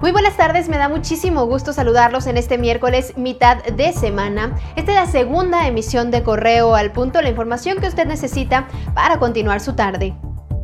Muy buenas tardes, me da muchísimo gusto saludarlos en este miércoles mitad de semana. Esta es la segunda emisión de Correo al Punto, la información que usted necesita para continuar su tarde.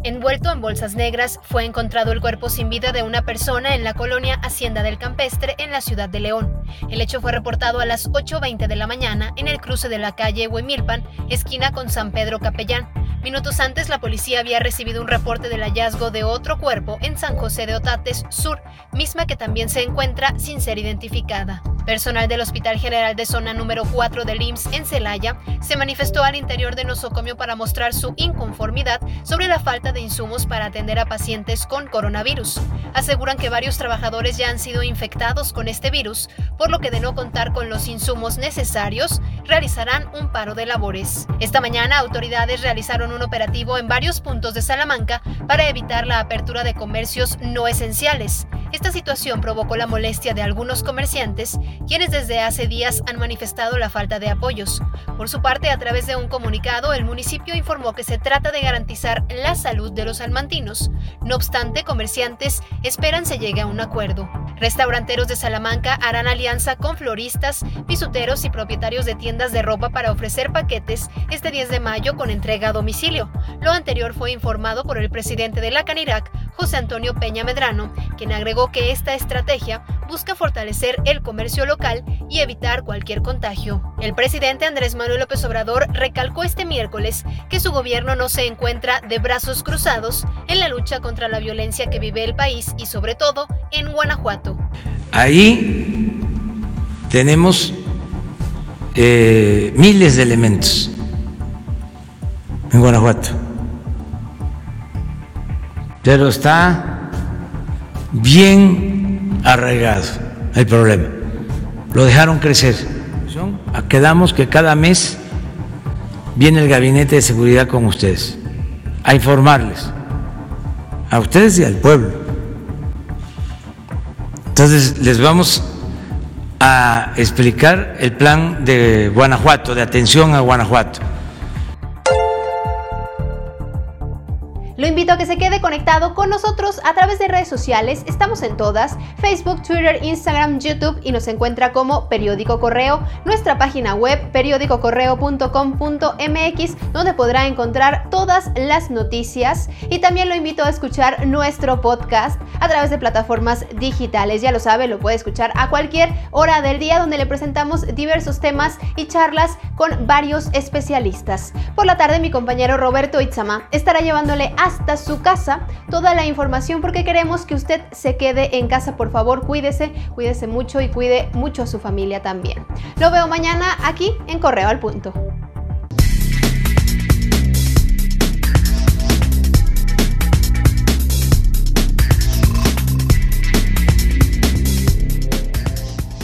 Envuelto en bolsas negras, fue encontrado el cuerpo sin vida de una persona en la colonia Hacienda del Campestre, en la ciudad de León. El hecho fue reportado a las 8.20 de la mañana en el cruce de la calle Huemilpan, esquina con San Pedro Capellán. Minutos antes, la policía había recibido un reporte del hallazgo de otro cuerpo en San José de Otates Sur, misma que también se encuentra sin ser identificada. Personal del Hospital General de Zona número 4 del IMSS en Celaya se manifestó al interior de nosocomio para mostrar su inconformidad sobre la falta de insumos para atender a pacientes con coronavirus. Aseguran que varios trabajadores ya han sido infectados con este virus, por lo que de no contar con los insumos necesarios, realizarán un paro de labores. Esta mañana, autoridades realizaron un operativo en varios puntos de Salamanca para evitar la apertura de comercios no esenciales. Esta situación provocó la molestia de algunos comerciantes, quienes desde hace días han manifestado la falta de apoyos. Por su parte, a través de un comunicado, el municipio informó que se trata de garantizar la salud de los almantinos. No obstante, comerciantes esperan se llegue a un acuerdo. Restauranteros de Salamanca harán alianza con floristas, pisuteros y propietarios de tiendas de ropa para ofrecer paquetes este 10 de mayo con entrega a domicilio. Lo anterior fue informado por el presidente de la Canirac, José Antonio Peña Medrano, quien agregó que esta estrategia busca fortalecer el comercio local y evitar cualquier contagio. El presidente Andrés Manuel López Obrador recalcó este miércoles que su gobierno no se encuentra de brazos cruzados en la lucha contra la violencia que vive el país y sobre todo en Guanajuato. Ahí tenemos eh, miles de elementos en Guanajuato pero está bien arraigado el problema. Lo dejaron crecer. Quedamos que cada mes viene el gabinete de seguridad con ustedes a informarles, a ustedes y al pueblo. Entonces les vamos a explicar el plan de Guanajuato, de atención a Guanajuato. Lo invito a que se quede conectado con nosotros a través de redes sociales. Estamos en todas, Facebook, Twitter, Instagram, YouTube y nos encuentra como Periódico Correo, nuestra página web periódicocorreo.com.mx donde podrá encontrar todas las noticias y también lo invito a escuchar nuestro podcast a través de plataformas digitales. Ya lo sabe, lo puede escuchar a cualquier hora del día donde le presentamos diversos temas y charlas con varios especialistas. Por la tarde mi compañero Roberto Itzama estará llevándole a hasta su casa toda la información porque queremos que usted se quede en casa. Por favor, cuídese, cuídese mucho y cuide mucho a su familia también. Lo veo mañana aquí en Correo al Punto.